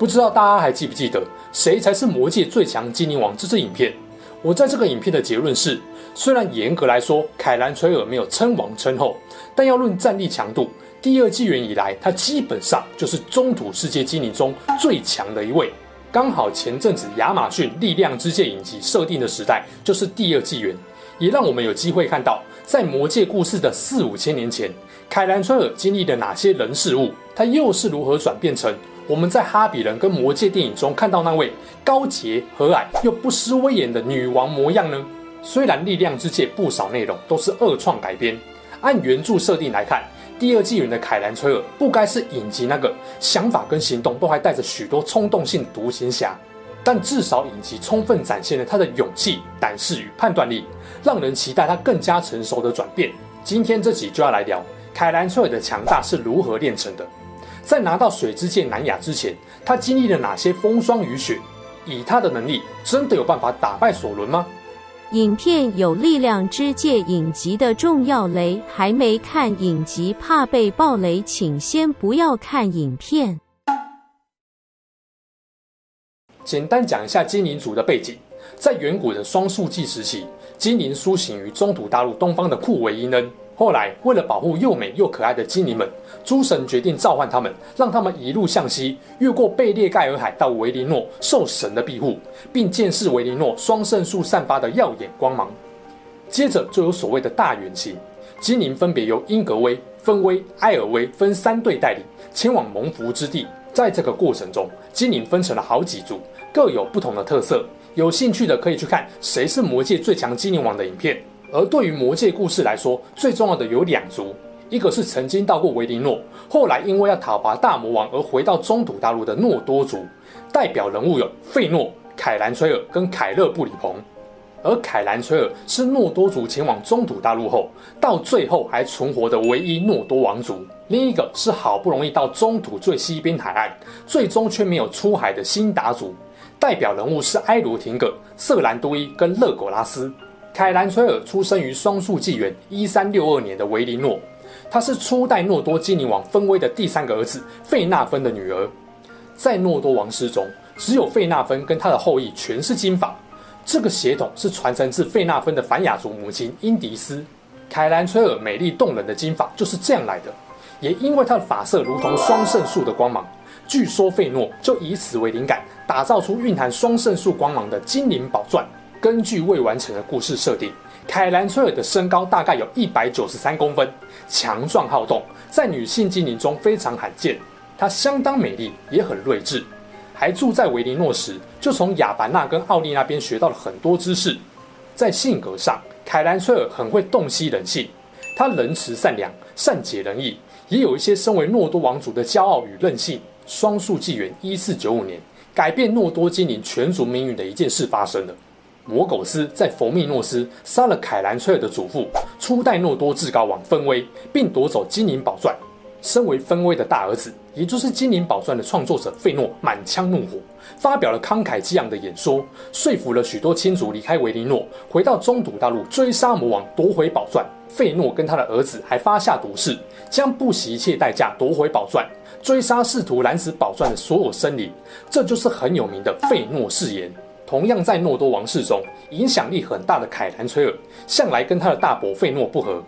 不知道大家还记不记得谁才是魔界最强精灵王这支影片？我在这个影片的结论是，虽然严格来说凯兰崔尔没有称王称后，但要论战力强度，第二纪元以来他基本上就是中土世界精灵中最强的一位。刚好前阵子亚马逊力量之戒影集设定的时代就是第二纪元，也让我们有机会看到在魔界故事的四五千年前，凯兰崔尔经历了哪些人事物，他又是如何转变成。我们在《哈比人》跟《魔戒》电影中看到那位高洁、和蔼又不失威严的女王模样呢？虽然《力量之戒》不少内容都是二创改编，按原著设定来看，第二纪元的凯兰崔尔不该是影集那个想法跟行动都还带着许多冲动性独行侠，但至少影集充分展现了他的勇气、胆识与判断力，让人期待他更加成熟的转变。今天这集就要来聊凯兰崔尔的强大是如何炼成的。在拿到水之戒南亚之前，他经历了哪些风霜雨雪？以他的能力，真的有办法打败索伦吗？影片有力量之戒影集的重要雷，还没看影集怕被爆雷，请先不要看影片。简单讲一下精灵族的背景，在远古的双树纪时期，精灵苏醒于中土大陆东方的库维伊恩。后来，为了保护又美又可爱的精灵们，诸神决定召唤他们，让他们一路向西，越过贝列盖尔海到维林诺，受神的庇护，并见识维林诺双圣树散发的耀眼光芒。接着就有所谓的大远行，精灵分别由英格威、芬威、埃尔威分三队带领，前往蒙福之地。在这个过程中，精灵分成了好几组，各有不同的特色。有兴趣的可以去看《谁是魔界最强精灵王》的影片。而对于魔界故事来说，最重要的有两族，一个是曾经到过维林诺，后来因为要讨伐大魔王而回到中土大陆的诺多族，代表人物有费诺、凯兰崔尔跟凯勒布里鹏。而凯兰崔尔是诺多族前往中土大陆后，到最后还存活的唯一诺多王族。另一个是好不容易到中土最西边海岸，最终却没有出海的辛达族，代表人物是埃罗廷葛、瑟兰都伊跟勒苟拉斯。凯兰崔尔出生于双树纪元一三六二年的维林诺，他是初代诺多精灵王芬威的第三个儿子费纳芬的女儿。在诺多王室中，只有费纳芬跟他的后裔全是金发，这个血统是传承自费纳芬的凡雅族母亲英迪斯。凯兰崔尔美丽动人的金发就是这样来的，也因为他的发色如同双圣树的光芒，据说费诺就以此为灵感，打造出蕴含双圣树光芒的精灵宝钻。根据未完成的故事设定，凯兰崔尔的身高大概有一百九十三公分，强壮好动，在女性精灵中非常罕见。她相当美丽，也很睿智，还住在维林诺时，就从亚凡娜跟奥利那边学到了很多知识。在性格上，凯兰崔尔很会洞悉人性，她仁慈善良，善解人意，也有一些身为诺多王族的骄傲与任性。双树纪元一四九五年，改变诺多精灵全族命运的一件事发生了。魔苟斯在佛密诺斯杀了凯兰崔尔的祖父，初代诺多至高王芬威，并夺走精灵宝钻。身为芬威的大儿子，也就是精灵宝钻的创作者费诺，满腔怒火，发表了慷慨激昂的演说，说服了许多亲族离开维林诺，回到中土大陆追杀魔王，夺回宝钻。费诺跟他的儿子还发下毒誓，将不惜一切代价夺回宝钻，追杀试图拦死宝钻的所有生灵。这就是很有名的费诺誓言。同样在诺多王室中影响力很大的凯兰崔尔，向来跟他的大伯费诺不合，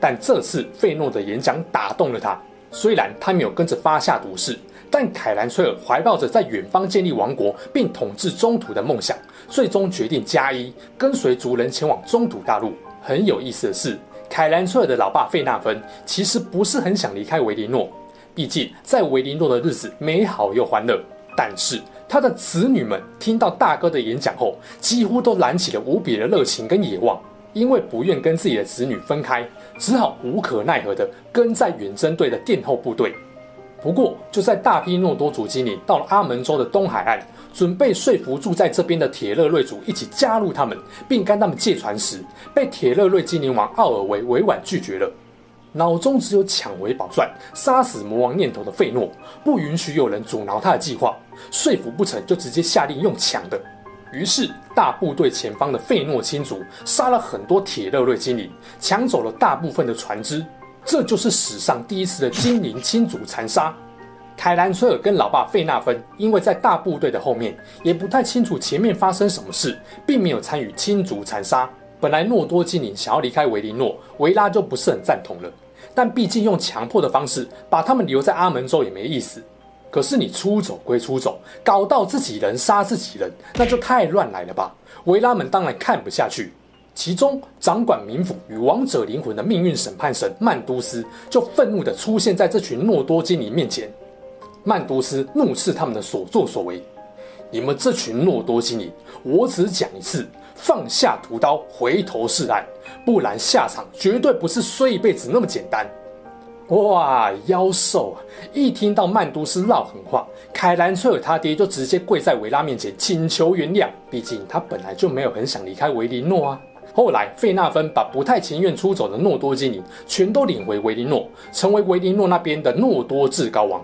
但这次费诺的演讲打动了他。虽然他没有跟着发下毒誓，但凯兰崔尔怀抱着在远方建立王国并统治中土的梦想，最终决定加一跟随族人前往中土大陆。很有意思的是，凯兰崔尔的老爸费纳芬其实不是很想离开维林诺，毕竟在维林诺的日子美好又欢乐，但是。他的子女们听到大哥的演讲后，几乎都燃起了无比的热情跟野望。因为不愿跟自己的子女分开，只好无可奈何地跟在远征队的殿后部队。不过，就在大批诺多族精灵到了阿门州的东海岸，准备说服住在这边的铁勒瑞族一起加入他们，并跟他们借船时，被铁勒瑞精灵王奥尔维委婉拒绝了。脑中只有抢回宝钻、杀死魔王念头的费诺，不允许有人阻挠他的计划。说服不成就直接下令用抢的。于是大部队前方的费诺亲族杀了很多铁勒瑞精灵，抢走了大部分的船只。这就是史上第一次的精灵亲族残杀。凯兰崔尔跟老爸费纳芬因为在大部队的后面，也不太清楚前面发生什么事，并没有参与亲族残杀。本来诺多精灵想要离开维林诺，维拉就不是很赞同了。但毕竟用强迫的方式把他们留在阿门洲也没意思。可是你出走归出走，搞到自己人杀自己人，那就太乱来了吧？维拉们当然看不下去。其中掌管冥府与王者灵魂的命运审判神曼都斯就愤怒地出现在这群诺多精灵面前。曼都斯怒斥他们的所作所为：“你们这群诺多精灵，我只讲一次，放下屠刀，回头是岸，不然下场绝对不是衰一辈子那么简单。”哇，妖兽啊！一听到曼都斯撂狠话，凯兰崔尔他爹就直接跪在维拉面前请求原谅。毕竟他本来就没有很想离开维林诺啊。后来费纳芬把不太情愿出走的诺多精灵全都领回维林诺，成为维林诺那边的诺多至高王。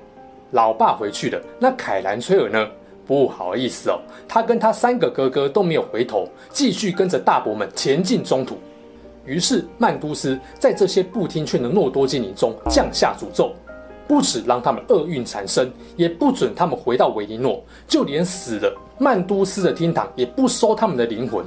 老爸回去了，那凯兰崔尔呢？不好意思哦，他跟他三个哥哥都没有回头，继续跟着大伯们前进中土。于是曼都斯在这些不听劝的诺多精灵中降下诅咒，不止让他们厄运缠身，也不准他们回到维林诺，就连死了曼都斯的天堂也不收他们的灵魂。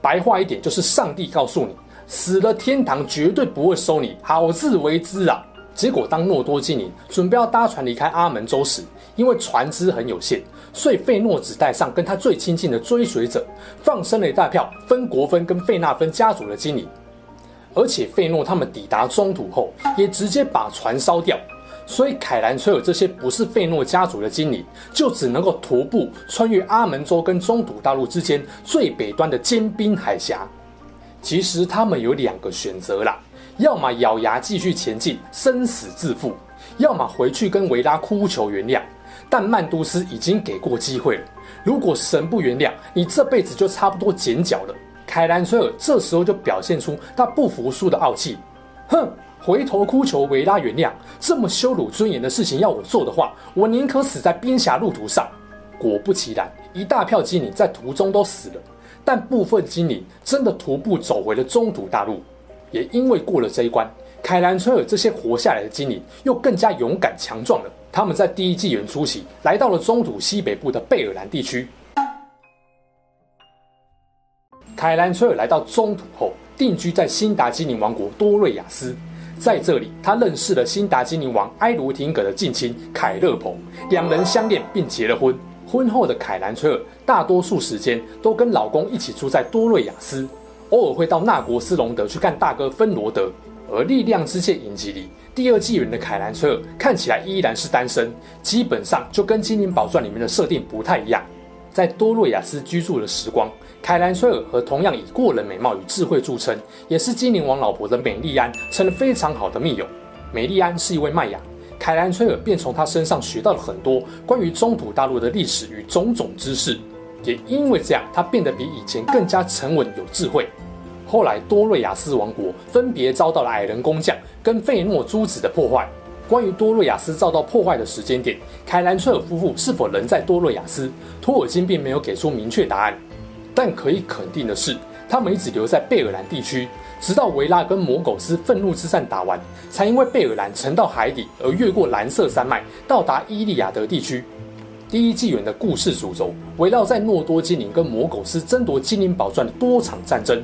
白话一点就是，上帝告诉你，死了天堂绝对不会收你，好自为之啊。结果，当诺多精灵准备要搭船离开阿门洲时，因为船只很有限，所以费诺只带上跟他最亲近的追随者，放生了一大票芬国芬跟费纳芬家族的精灵。而且，费诺他们抵达中土后，也直接把船烧掉。所以，凯兰崔尔这些不是费诺家族的精灵，就只能够徒步穿越阿门洲跟中土大陆之间最北端的坚冰海峡。其实，他们有两个选择啦。要么咬牙继续前进，生死自负；要么回去跟维拉哭求原谅。但曼都斯已经给过机会了，如果神不原谅，你这辈子就差不多剪脚了。凯兰崔尔这时候就表现出他不服输的傲气，哼，回头哭求维拉原谅，这么羞辱尊严的事情要我做的话，我宁可死在冰峡路途上。果不其然，一大票精灵在途中都死了，但部分精灵真的徒步走回了中土大陆。也因为过了这一关，凯兰崔尔这些活下来的精灵又更加勇敢强壮了。他们在第一纪元初期来到了中土西北部的贝尔兰地区。凯兰崔尔来到中土后，定居在辛达精灵王国多瑞亚斯，在这里他认识了辛达精灵王埃卢廷葛的近亲凯勒鹏，两人相恋并结了婚。婚后的凯兰崔尔大多数时间都跟老公一起住在多瑞亚斯。偶尔会到纳国斯隆德去看大哥芬罗德，而《力量之戒》影集里第二纪元的凯兰崔尔看起来依然是单身，基本上就跟《精灵宝钻》里面的设定不太一样。在多洛亚斯居住的时光，凯兰崔尔和同样以过人美貌与智慧著称，也是精灵王老婆的美丽安成了非常好的密友。美丽安是一位麦雅，凯兰崔尔便从她身上学到了很多关于中土大陆的历史与种种知识。也因为这样，他变得比以前更加沉稳有智慧。后来，多瑞亚斯王国分别遭到了矮人工匠跟费诺诸子的破坏。关于多瑞亚斯遭到破坏的时间点，凯兰崔尔夫妇是否仍在多瑞亚斯，托尔金并没有给出明确答案。但可以肯定的是，他们一直留在贝尔兰地区，直到维拉跟魔苟斯愤怒之战打完，才因为贝尔兰沉到海底而越过蓝色山脉，到达伊利亚德地区。第一纪元的故事主轴围绕在诺多精灵跟魔苟斯争夺精灵宝钻的多场战争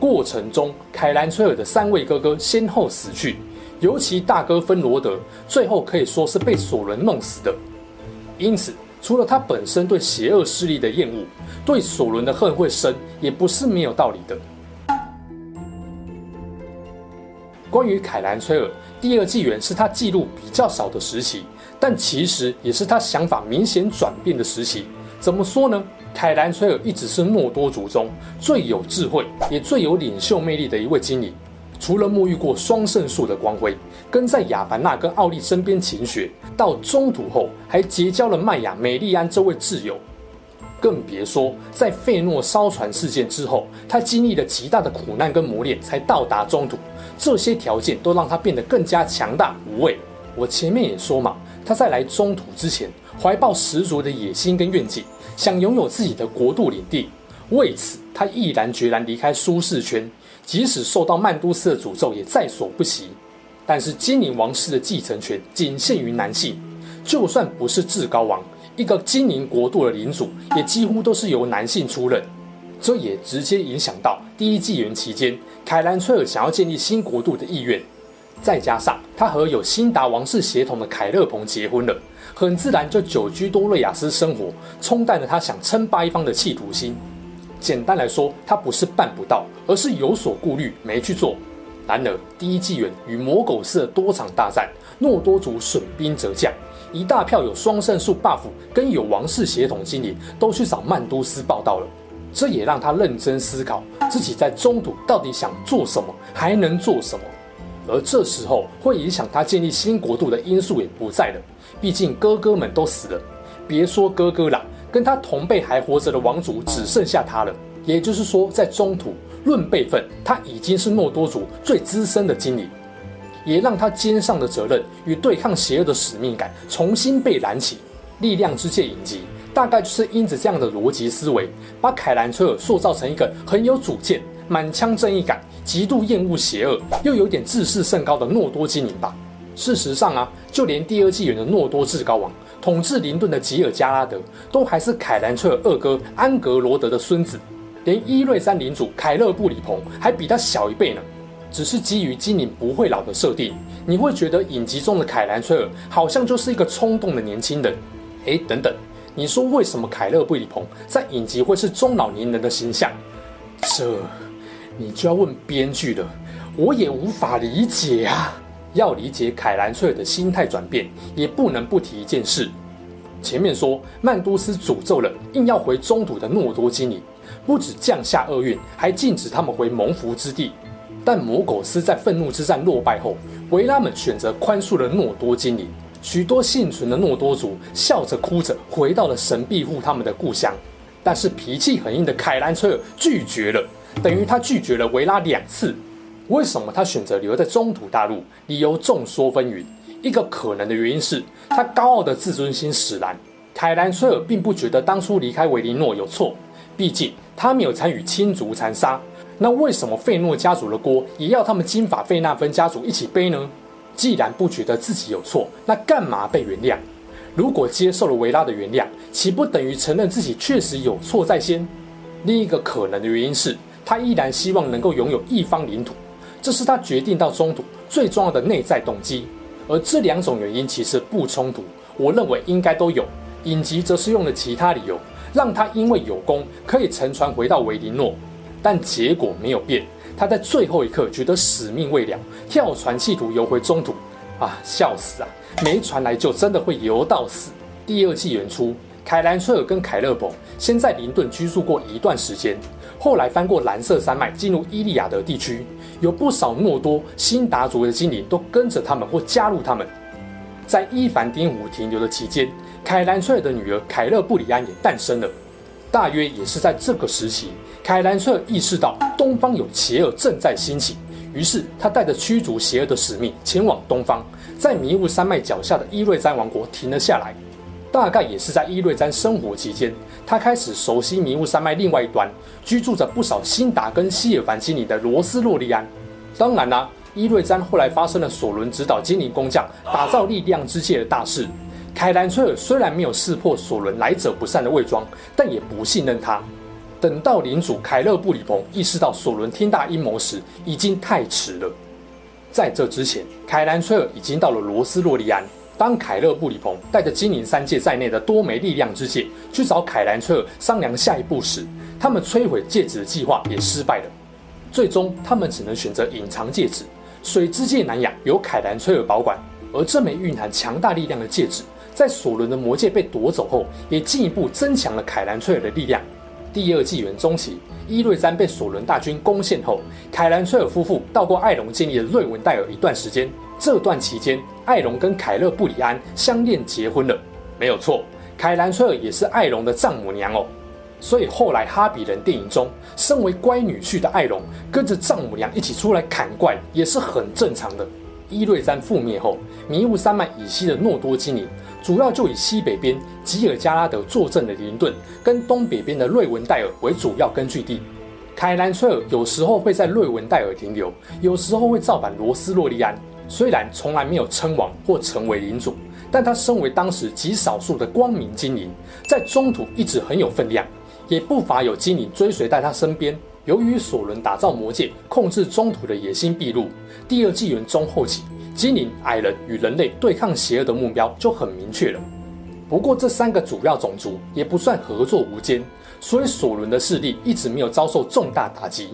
过程中，凯兰崔尔的三位哥哥先后死去，尤其大哥芬罗德最后可以说是被索伦弄死的。因此，除了他本身对邪恶势力的厌恶，对索伦的恨会深，也不是没有道理的。关于凯兰崔尔，第二纪元是他记录比较少的时期。但其实也是他想法明显转变的时期。怎么说呢？凯兰崔尔一直是诺多族中最有智慧也最有领袖魅力的一位精灵。除了沐浴过双圣树的光辉，跟在亚凡娜跟奥利身边勤学，到中土后还结交了麦雅美丽安这位挚友。更别说在费诺烧船事件之后，他经历了极大的苦难跟磨练，才到达中土。这些条件都让他变得更加强大无畏。我前面也说嘛，他在来中土之前，怀抱十足的野心跟愿景，想拥有自己的国度领地。为此，他毅然决然离开舒适圈，即使受到曼都斯的诅咒，也在所不惜。但是精灵王室的继承权仅限于男性，就算不是至高王。一个精灵国度的领主也几乎都是由男性出任，这也直接影响到第一纪元期间凯兰崔尔想要建立新国度的意愿。再加上他和有辛达王室血统的凯勒蓬结婚了，很自然就久居多瑞亚斯生活，冲淡了他想称霸一方的企图心。简单来说，他不是办不到，而是有所顾虑没去做。然而，第一纪元与魔苟斯的多场大战，诺多族损兵折将。一大票有双圣树 buff 跟有王室血统精灵都去找曼都斯报道了，这也让他认真思考自己在中土到底想做什么，还能做什么。而这时候会影响他建立新国度的因素也不在了，毕竟哥哥们都死了，别说哥哥了，跟他同辈还活着的王族只剩下他了。也就是说，在中土论辈分，他已经是诺多族最资深的精灵。也让他肩上的责任与对抗邪恶的使命感重新被燃起。力量之戒影集大概就是因着这样的逻辑思维，把凯兰崔尔塑造成一个很有主见、满腔正义感、极度厌恶邪恶又有点自视甚高的诺多精灵吧。事实上啊，就连第二纪元的诺多至高王统治林顿的吉尔加拉德，都还是凯兰崔尔二哥安格罗德的孙子，连伊瑞山领主凯勒布里鹏还比他小一辈呢。只是基于精灵不会老的设定，你会觉得影集中的凯兰崔尔好像就是一个冲动的年轻人。哎，等等，你说为什么凯勒布里鹏在影集会是中老年人的形象？这你就要问编剧了，我也无法理解啊。要理解凯兰崔尔的心态转变，也不能不提一件事。前面说曼多斯诅咒了硬要回中土的诺多精灵，不止降下厄运，还禁止他们回蒙福之地。但魔苟斯在愤怒之战落败后，维拉们选择宽恕了诺多精灵，许多幸存的诺多族笑着哭着回到了神庇护他们的故乡。但是脾气很硬的凯兰崔尔拒绝了，等于他拒绝了维拉两次。为什么他选择留在中土大陆？理由众说纷纭。一个可能的原因是他高傲的自尊心使然。凯兰崔尔并不觉得当初离开维林诺有错，毕竟他没有参与亲族残杀。那为什么费诺家族的锅也要他们金发费纳芬家族一起背呢？既然不觉得自己有错，那干嘛被原谅？如果接受了维拉的原谅，岂不等于承认自己确实有错在先？另一个可能的原因是他依然希望能够拥有一方领土，这是他决定到中土最重要的内在动机。而这两种原因其实不冲突，我认为应该都有。影集则是用了其他理由，让他因为有功可以乘船回到维林诺。但结果没有变，他在最后一刻觉得使命未了，跳船企图游回中土。啊，笑死啊！没船来就，真的会游到死。第二季元初，凯兰崔尔跟凯勒蓬先在林顿居住过一段时间，后来翻过蓝色山脉进入伊利亚德地区，有不少诺多、辛达族的精灵都跟着他们或加入他们。在伊凡丁湖停留的期间，凯兰崔尔的女儿凯勒布里安也诞生了。大约也是在这个时期，凯兰崔尔意识到东方有邪恶正在兴起，于是他带着驱逐邪恶的使命前往东方，在迷雾山脉脚下的伊瑞詹王国停了下来。大概也是在伊瑞詹生活期间，他开始熟悉迷雾山脉另外一端居住着不少辛达跟希尔凡精灵的罗斯洛利安。当然啦、伊瑞詹后来发生了索伦指导精灵工匠打造力量之戒的大事。凯兰崔尔虽然没有识破索伦来者不善的伪装，但也不信任他。等到领主凯勒布里鹏意识到索伦天大阴谋时，已经太迟了。在这之前，凯兰崔尔已经到了罗斯洛利安。当凯勒布里鹏带着精灵三戒在内的多枚力量之戒去找凯兰崔尔商量下一步时，他们摧毁戒指的计划也失败了。最终，他们只能选择隐藏戒指。水之戒南亚由凯兰崔尔保管，而这枚蕴含强大力量的戒指。在索伦的魔戒被夺走后，也进一步增强了凯兰崔尔的力量。第二纪元中期，伊瑞詹被索伦大军攻陷后，凯兰崔尔夫妇到过艾隆建立了瑞文戴尔一段时间。这段期间，艾隆跟凯勒布里安相恋结婚了。没有错，凯兰崔尔也是艾隆的丈母娘哦。所以后来《哈比人》电影中，身为乖女婿的艾隆跟着丈母娘一起出来砍怪，也是很正常的。伊瑞詹覆灭后，迷雾山脉以西的诺多精灵。主要就以西北边吉尔加拉德坐镇的林顿，跟东北边的瑞文戴尔为主要根据地。凯兰崔尔有时候会在瑞文戴尔停留，有时候会造反罗斯洛利安。虽然从来没有称王或成为领主，但他身为当时极少数的光明精灵，在中土一直很有分量，也不乏有精灵追随在他身边。由于索伦打造魔界，控制中土的野心毕露，第二纪元中后期。精灵、矮人与人类对抗邪恶的目标就很明确了。不过，这三个主要种族也不算合作无间，所以索伦的势力一直没有遭受重大打击。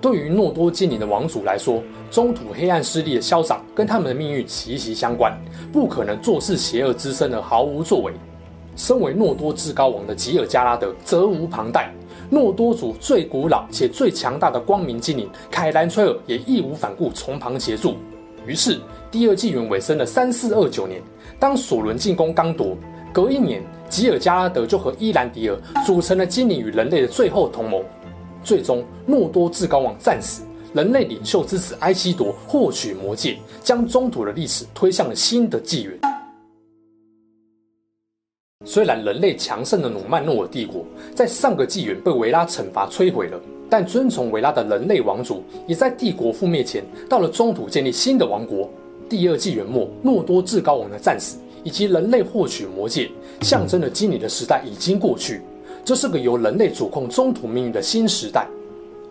对于诺多精灵的王族来说，中土黑暗势力的消长跟他们的命运息息相关，不可能坐视邪恶之身而毫无作为。身为诺多至高王的吉尔加拉德责无旁贷，诺多族最古老且最强大的光明精灵凯兰崔尔也义无反顾从旁协助。于是，第二纪元尾声的三四二九年，当索伦进攻刚铎，隔一年，吉尔加拉德就和伊兰迪尔组成了精灵与人类的最后同盟。最终，诺多至高王战死，人类领袖之子埃希铎获取魔戒，将中土的历史推向了新的纪元。虽然人类强盛的努曼诺尔帝国在上个纪元被维拉惩罚摧毁了。但遵从维拉的人类王族也在帝国覆灭前，到了中土建立新的王国。第二纪元末，诺多至高王的战死，以及人类获取魔戒，象征了精灵的时代已经过去。这是个由人类主控中土命运的新时代。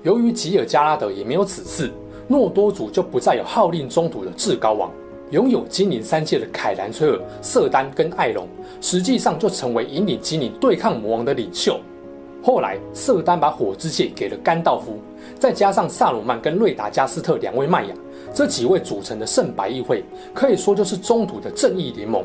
由于吉尔加拉德也没有子嗣，诺多族就不再有号令中土的至高王。拥有精灵三界的凯兰崔尔、瑟丹跟艾隆，实际上就成为引领精灵对抗魔王的领袖。后来，瑟丹把火之戒给了甘道夫，再加上萨鲁曼跟瑞达加斯特两位迈雅，这几位组成的圣白议会，可以说就是中土的正义联盟。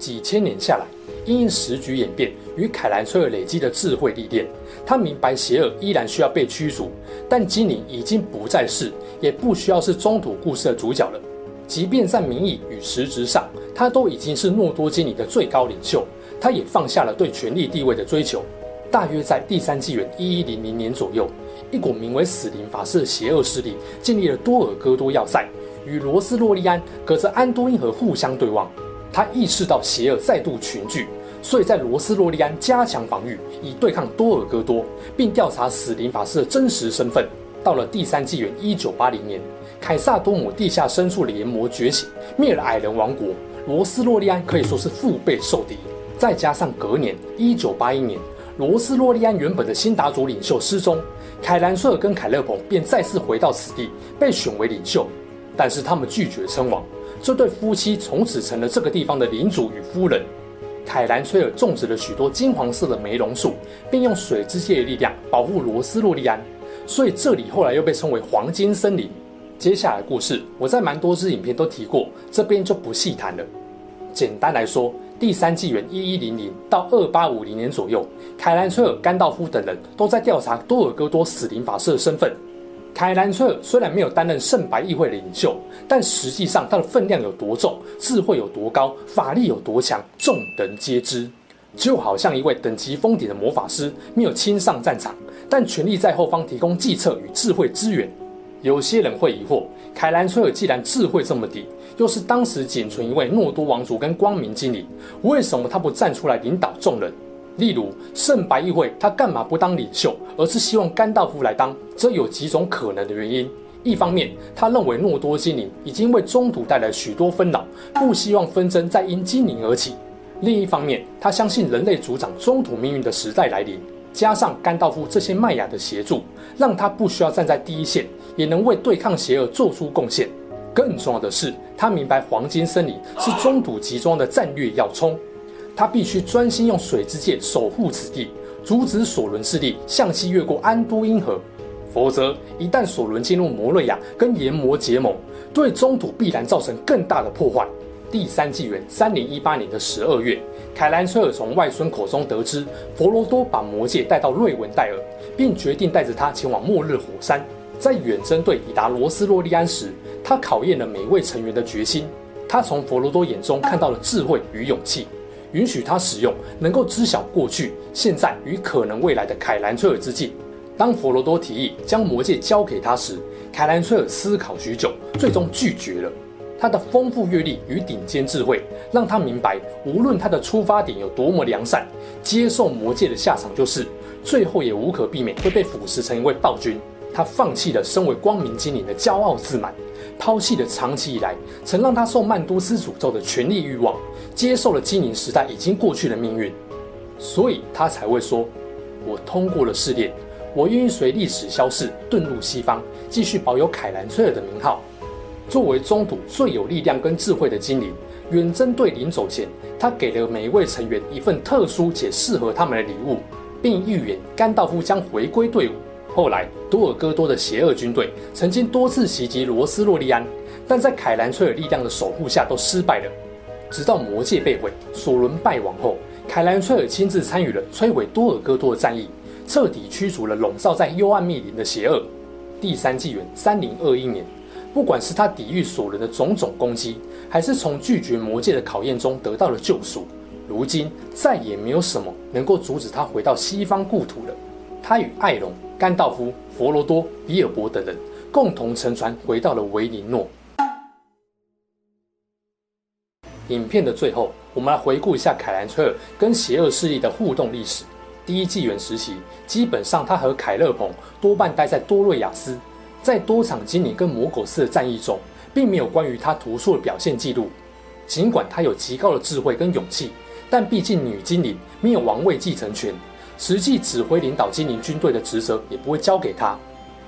几千年下来，因应时局演变与凯兰崔尔累积的智慧历练，他明白邪恶依然需要被驱逐，但精灵已经不再是，也不需要是中土故事的主角了。即便在名义与实质上，他都已经是诺多精灵的最高领袖，他也放下了对权力地位的追求。大约在第三纪元一一零零年左右，一股名为死灵法师的邪恶势力建立了多尔戈多要塞，与罗斯洛利安隔着安多因河互相对望。他意识到邪恶再度群聚，所以在罗斯洛利安加强防御，以对抗多尔戈多，并调查死灵法师的真实身份。到了第三纪元一九八零年，凯萨多姆地下深处的炎魔觉醒，灭了矮人王国，罗斯洛利安可以说是腹背受敌。再加上隔年一九八一年。罗斯洛利安原本的辛达族领袖失踪，凯兰崔尔跟凯勒彭便再次回到此地，被选为领袖。但是他们拒绝称王，这对夫妻从此成了这个地方的领主与夫人。凯兰崔尔种植了许多金黄色的梅龙树，并用水之界的力量保护罗斯洛利安，所以这里后来又被称为黄金森林。接下来的故事我在蛮多支影片都提过，这边就不细谈了。简单来说。第三纪元一一零零到二八五零年左右，凯兰崔尔、甘道夫等人都在调查多尔戈多死灵法师的身份。凯兰崔尔虽然没有担任圣白议会的领袖，但实际上他的分量有多重，智慧有多高，法力有多强，众人皆知。就好像一位等级封顶的魔法师，没有亲上战场，但全力在后方提供计策与智慧支援。有些人会疑惑，凯兰崔尔既然智慧这么低，又是当时仅存一位诺多王族跟光明精灵，为什么他不站出来领导众人？例如圣白议会，他干嘛不当领袖，而是希望甘道夫来当？这有几种可能的原因。一方面，他认为诺多精灵已经为中土带来许多纷扰，不希望纷争再因精灵而起；另一方面，他相信人类主掌中土命运的时代来临。加上甘道夫这些麦雅的协助，让他不需要站在第一线，也能为对抗邪恶做出贡献。更重要的是，他明白黄金森林是中土集中的战略要冲，他必须专心用水之戒守护此地，阻止索伦势力向西越过安都因河。否则，一旦索伦进入摩瑞亚跟炎魔结盟，对中土必然造成更大的破坏。第三纪元三零一八年的十二月，凯兰崔尔从外孙口中得知，佛罗多把魔戒带到瑞文戴尔，并决定带着他前往末日火山。在远征队抵达罗斯洛利安时，他考验了每位成员的决心。他从佛罗多眼中看到了智慧与勇气，允许他使用能够知晓过去、现在与可能未来的凯兰崔尔之镜。当佛罗多提议将魔戒交给他时，凯兰崔尔思考许久，最终拒绝了。他的丰富阅历与顶尖智慧，让他明白，无论他的出发点有多么良善，接受魔戒的下场就是，最后也无可避免会被腐蚀成一位暴君。他放弃了身为光明精灵的骄傲自满，抛弃了长期以来曾让他受曼都斯诅咒的权力欲望，接受了精灵时代已经过去的命运，所以他才会说：“我通过了试炼，我愿意随历史消逝，遁入西方，继续保有凯兰崔尔的名号。”作为中土最有力量跟智慧的精灵，远征队临走前，他给了每一位成员一份特殊且适合他们的礼物，并预言甘道夫将回归队伍。后来，多尔戈多的邪恶军队曾经多次袭击罗斯洛利安，但在凯兰崔尔力量的守护下都失败了。直到魔戒被毁，索伦败亡后，凯兰崔尔亲自参与了摧毁多尔戈多的战役，彻底驱逐了笼罩在幽暗密林的邪恶。第三纪元三零二一年，不管是他抵御索伦的种种攻击，还是从拒绝魔戒的考验中得到了救赎，如今再也没有什么能够阻止他回到西方故土了。他与艾隆。甘道夫、佛罗多、比尔博等人共同乘船回到了维林诺。影片的最后，我们来回顾一下凯兰崔尔跟邪恶势力的互动历史。第一纪元时期，基本上他和凯勒鹏多半待在多瑞亚斯，在多场精灵跟魔苟斯的战役中，并没有关于他突出的表现记录。尽管他有极高的智慧跟勇气，但毕竟女精灵没有王位继承权。实际指挥领导精灵军队的职责也不会交给他，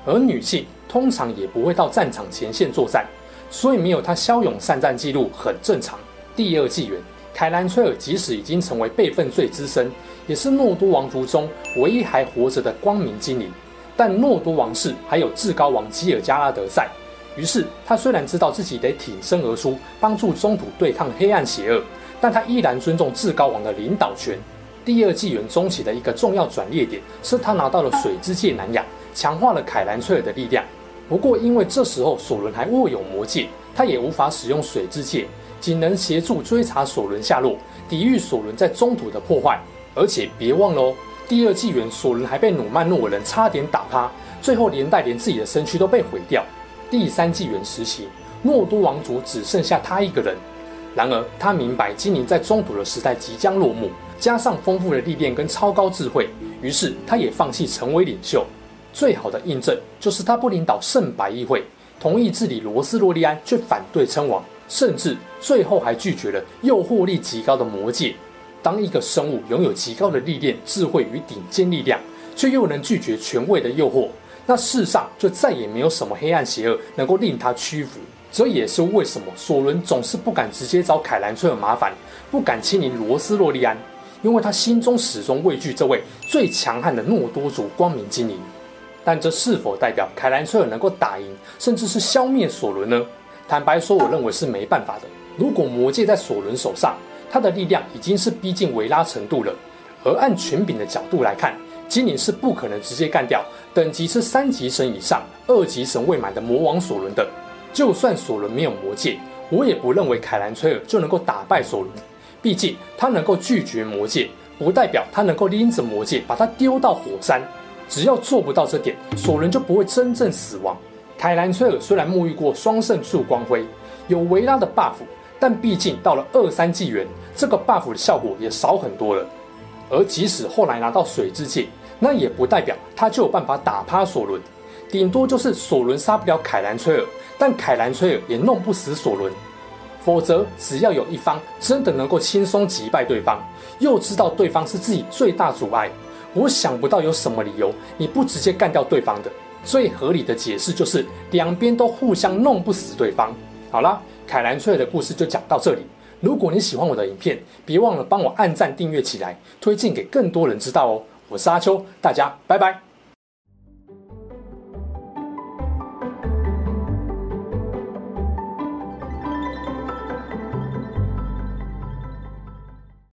而女性通常也不会到战场前线作战，所以没有他骁勇善战记录很正常。第二纪元，凯兰崔尔即使已经成为辈分最资深，也是诺多王族中唯一还活着的光明精灵，但诺多王室还有至高王基尔加拉德在，于是他虽然知道自己得挺身而出，帮助中土对抗黑暗邪恶，但他依然尊重至高王的领导权。第二纪元中期的一个重要转捩点是他拿到了水之戒南亚，强化了凯兰崔尔的力量。不过，因为这时候索伦还握有魔戒，他也无法使用水之戒，仅能协助追查索伦下落，抵御索伦在中土的破坏。而且别忘了哦，第二纪元索伦还被努曼诺尔人差点打趴，最后连带连自己的身躯都被毁掉。第三纪元时期，诺多王族只剩下他一个人。然而，他明白精灵在中土的时代即将落幕。加上丰富的历练跟超高智慧，于是他也放弃成为领袖。最好的印证就是他不领导圣白议会，同意治理罗斯洛利安，却反对称王，甚至最后还拒绝了诱惑力极高的魔戒。当一个生物拥有极高的历练、智慧与顶尖力量，却又能拒绝权位的诱惑，那世上就再也没有什么黑暗邪恶能够令他屈服。这也是为什么索伦总是不敢直接找凯兰崔尔麻烦，不敢亲临罗斯洛利安。因为他心中始终畏惧这位最强悍的诺多族光明精灵，但这是否代表凯兰崔尔能够打赢，甚至是消灭索伦呢？坦白说，我认为是没办法的。如果魔戒在索伦手上，他的力量已经是逼近维拉程度了。而按权柄的角度来看，精灵是不可能直接干掉等级是三级神以上、二级神未满的魔王索伦的。就算索伦没有魔戒，我也不认为凯兰崔尔就能够打败索伦。毕竟，他能够拒绝魔戒，不代表他能够拎着魔戒把他丢到火山。只要做不到这点，索伦就不会真正死亡。凯兰崔尔虽然沐浴过双圣树光辉，有维拉的 buff，但毕竟到了二三纪元，这个 buff 的效果也少很多了。而即使后来拿到水之戒，那也不代表他就有办法打趴索伦。顶多就是索伦杀不了凯兰崔尔，但凯兰崔尔也弄不死索伦。否则，只要有一方真的能够轻松击败对方，又知道对方是自己最大阻碍，我想不到有什么理由你不直接干掉对方的。最合理的解释就是两边都互相弄不死对方。好啦，凯兰翠的故事就讲到这里。如果你喜欢我的影片，别忘了帮我按赞订阅起来，推荐给更多人知道哦。我是阿秋，大家拜拜。